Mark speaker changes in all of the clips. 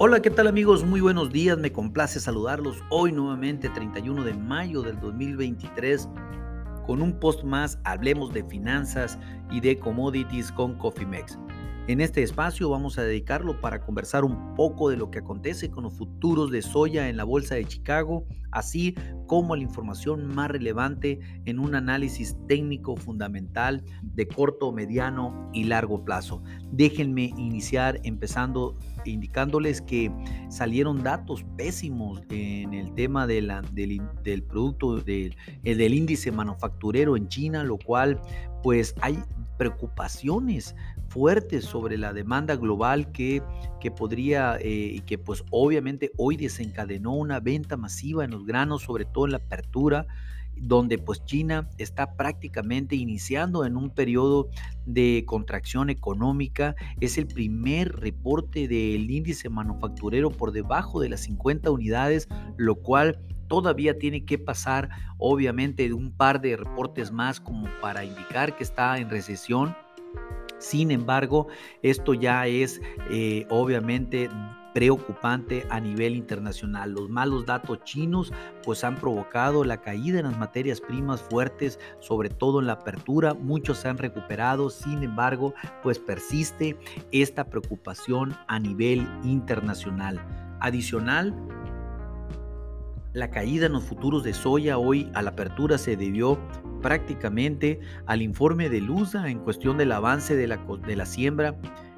Speaker 1: Hola, ¿qué tal amigos? Muy buenos días, me complace saludarlos hoy nuevamente 31 de mayo del 2023 con un post más, hablemos de finanzas y de commodities con Cofimex. En este espacio vamos a dedicarlo para conversar un poco de lo que acontece con los futuros de soya en la Bolsa de Chicago, así como la información más relevante en un análisis técnico fundamental de corto, mediano y largo plazo. Déjenme iniciar empezando indicándoles que salieron datos pésimos en el tema de la, del, producto eh, del índice manufacturero en China, lo cual pues hay preocupaciones fuertes sobre la demanda global que, que podría eh, y que pues obviamente hoy desencadenó una venta masiva en los granos, sobre todo en la apertura donde pues China está prácticamente iniciando en un periodo de contracción económica. Es el primer reporte del índice manufacturero por debajo de las 50 unidades, lo cual todavía tiene que pasar obviamente un par de reportes más como para indicar que está en recesión. Sin embargo, esto ya es eh, obviamente preocupante a nivel internacional. Los malos datos chinos pues han provocado la caída en las materias primas fuertes, sobre todo en la apertura. Muchos se han recuperado, sin embargo, pues persiste esta preocupación a nivel internacional. Adicional, la caída en los futuros de soya hoy a la apertura se debió prácticamente al informe de Lusa en cuestión del avance de la, de la siembra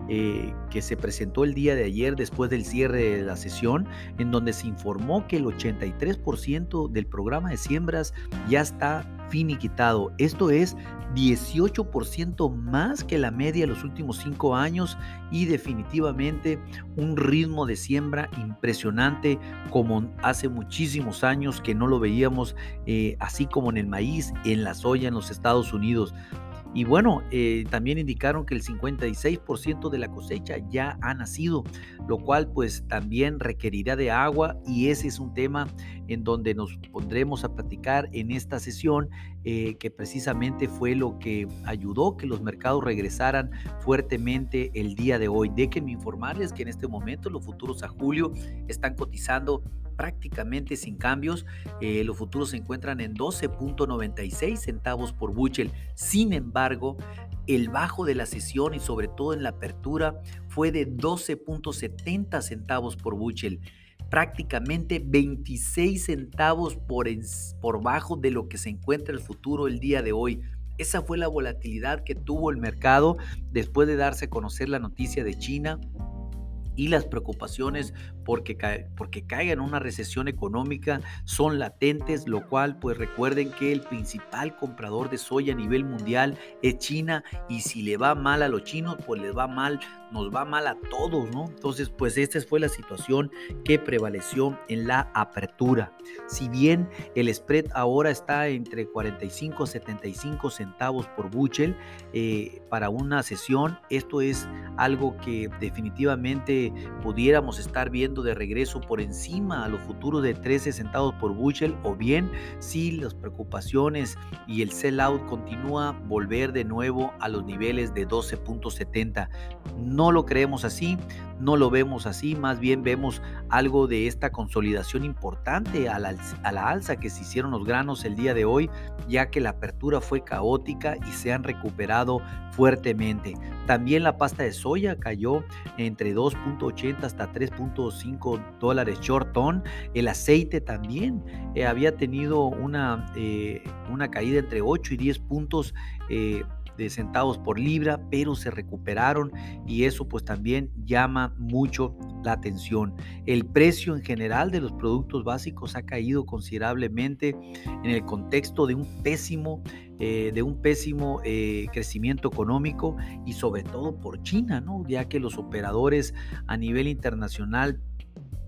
Speaker 1: eh, que se presentó el día de ayer después del cierre de la sesión, en donde se informó que el 83% del programa de siembras ya está finiquitado. Esto es 18% más que la media de los últimos cinco años y definitivamente un ritmo de siembra impresionante como hace muchísimos años que no lo veíamos eh, así como en el maíz, en la soya en los Estados Unidos. Y bueno, eh, también indicaron que el 56% de la cosecha ya ha nacido, lo cual pues también requerirá de agua y ese es un tema en donde nos pondremos a platicar en esta sesión eh, que precisamente fue lo que ayudó que los mercados regresaran fuertemente el día de hoy. Déjenme informarles que en este momento los futuros a julio están cotizando prácticamente sin cambios. Eh, los futuros se encuentran en 12.96 centavos por Buchel. Sin embargo, el bajo de la sesión y sobre todo en la apertura fue de 12.70 centavos por Buchel prácticamente 26 centavos por, por bajo de lo que se encuentra el futuro el día de hoy. Esa fue la volatilidad que tuvo el mercado después de darse a conocer la noticia de China y las preocupaciones porque, porque caiga en una recesión económica son latentes, lo cual pues recuerden que el principal comprador de soya a nivel mundial es China y si le va mal a los chinos pues les va mal, nos va mal a todos, ¿no? Entonces pues esta fue la situación que prevaleció en la apertura. Si bien el spread ahora está entre 45 y 75 centavos por buchel eh, para una sesión, esto es algo que definitivamente pudiéramos estar viendo de regreso por encima a los futuros de 13 centavos por bushel o bien si las preocupaciones y el sell out continúa volver de nuevo a los niveles de 12.70. No lo creemos así, no lo vemos así, más bien vemos algo de esta consolidación importante a la, a la alza que se hicieron los granos el día de hoy, ya que la apertura fue caótica y se han recuperado fuertemente. También la pasta de soya cayó entre 2.80 hasta 3.5 dólares short ton. El aceite también eh, había tenido una, eh, una caída entre 8 y 10 puntos. Eh, de centavos por libra, pero se recuperaron y eso pues también llama mucho la atención. El precio en general de los productos básicos ha caído considerablemente en el contexto de un pésimo, eh, de un pésimo eh, crecimiento económico y sobre todo por China, ¿no? ya que los operadores a nivel internacional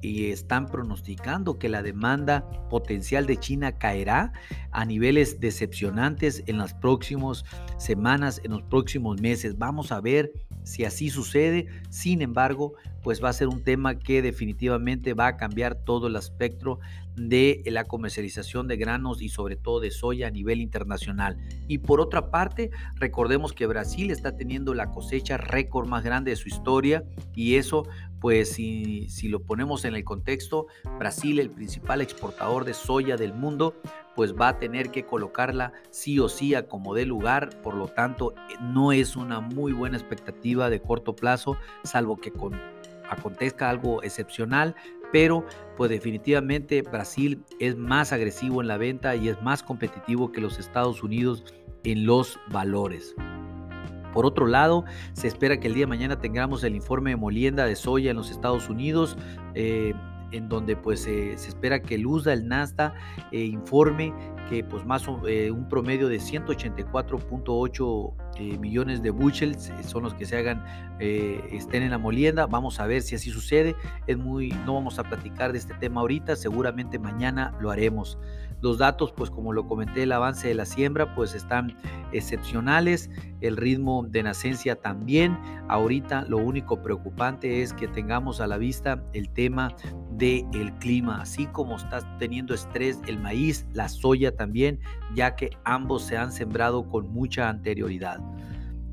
Speaker 1: y están pronosticando que la demanda potencial de China caerá a niveles decepcionantes en las próximas semanas, en los próximos meses. Vamos a ver si así sucede. Sin embargo, pues va a ser un tema que definitivamente va a cambiar todo el espectro de la comercialización de granos y sobre todo de soya a nivel internacional. Y por otra parte, recordemos que Brasil está teniendo la cosecha récord más grande de su historia y eso pues si, si, lo ponemos en el contexto, Brasil, el principal exportador de soya del mundo, pues va a tener que colocarla sí o sí a como dé lugar, por lo tanto no es una muy buena expectativa de corto plazo, salvo que con, acontezca algo excepcional, pero pues definitivamente Brasil es más agresivo en la venta y es más competitivo que los Estados Unidos en los valores. Por otro lado, se espera que el día de mañana tengamos el informe de molienda de soya en los Estados Unidos. Eh, en donde pues se espera que el USDA, el NASDA, eh, informe que pues más eh, un promedio de 184.8 millones de bushels son los que se hagan, estén en la molienda. Vamos a ver si así sucede. Es muy, no vamos a platicar de este tema ahorita, seguramente mañana lo haremos. Los datos, pues como lo comenté, el avance de la siembra, pues están excepcionales. El ritmo de nacencia también. Ahorita lo único preocupante es que tengamos a la vista el tema del el clima, así como está teniendo estrés el maíz, la soya también, ya que ambos se han sembrado con mucha anterioridad.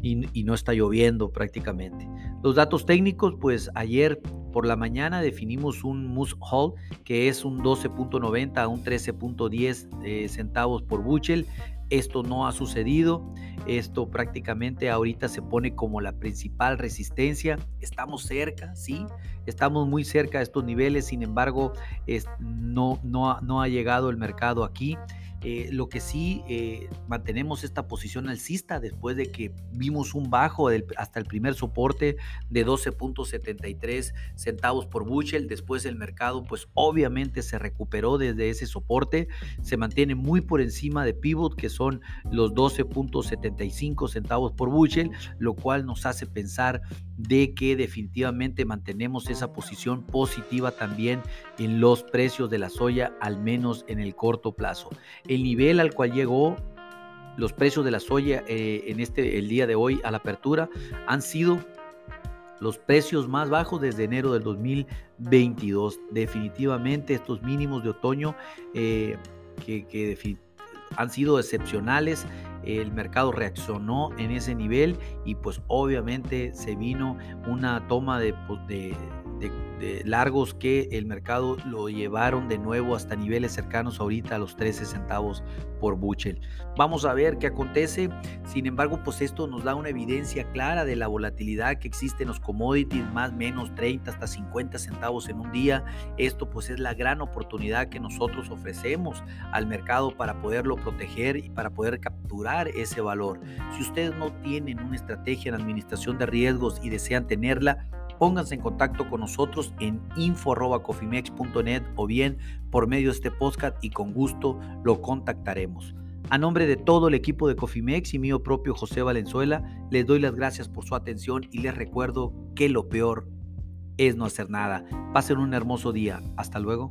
Speaker 1: Y, no está lloviendo prácticamente. Los datos técnicos, pues ayer por la mañana definimos un Moose Hall que es un 12.90 a un 13.10 eh, centavos por bushel. Esto no ha sucedido. Esto prácticamente ahorita se pone como la principal resistencia. Estamos cerca, sí, estamos muy cerca de estos niveles. Sin embargo, no, no, no ha llegado el mercado aquí. Eh, lo que sí eh, mantenemos esta posición alcista después de que vimos un bajo hasta el primer soporte de 12.73 centavos por bushel. Después el mercado pues obviamente se recuperó desde ese soporte. Se mantiene muy por encima de pivot que son los 12.75 centavos por bushel, lo cual nos hace pensar de que definitivamente mantenemos esa posición positiva también en los precios de la soya, al menos en el corto plazo. El nivel al cual llegó los precios de la soya eh, en este el día de hoy a la apertura han sido los precios más bajos desde enero del 2022. Definitivamente estos mínimos de otoño eh, que, que han sido excepcionales el mercado reaccionó en ese nivel y pues obviamente se vino una toma de, largos que el mercado lo llevaron de nuevo hasta niveles cercanos ahorita a los 13 centavos por buchel. Vamos a ver qué acontece. Sin embargo, pues esto nos da una evidencia clara de la volatilidad que existe en los commodities, más menos 30 hasta 50 centavos en un día. Esto pues es la gran oportunidad que nosotros ofrecemos al mercado para poderlo proteger y para poder capturar ese valor. Si ustedes no tienen una estrategia en administración de riesgos y desean tenerla, pónganse en contacto con nosotros en info.cofimex.net o bien por medio de este podcast y con gusto lo contactaremos. A nombre de todo el equipo de Cofimex y mío propio José Valenzuela, les doy las gracias por su atención y les recuerdo que lo peor es no hacer nada. Pasen un hermoso día. Hasta luego.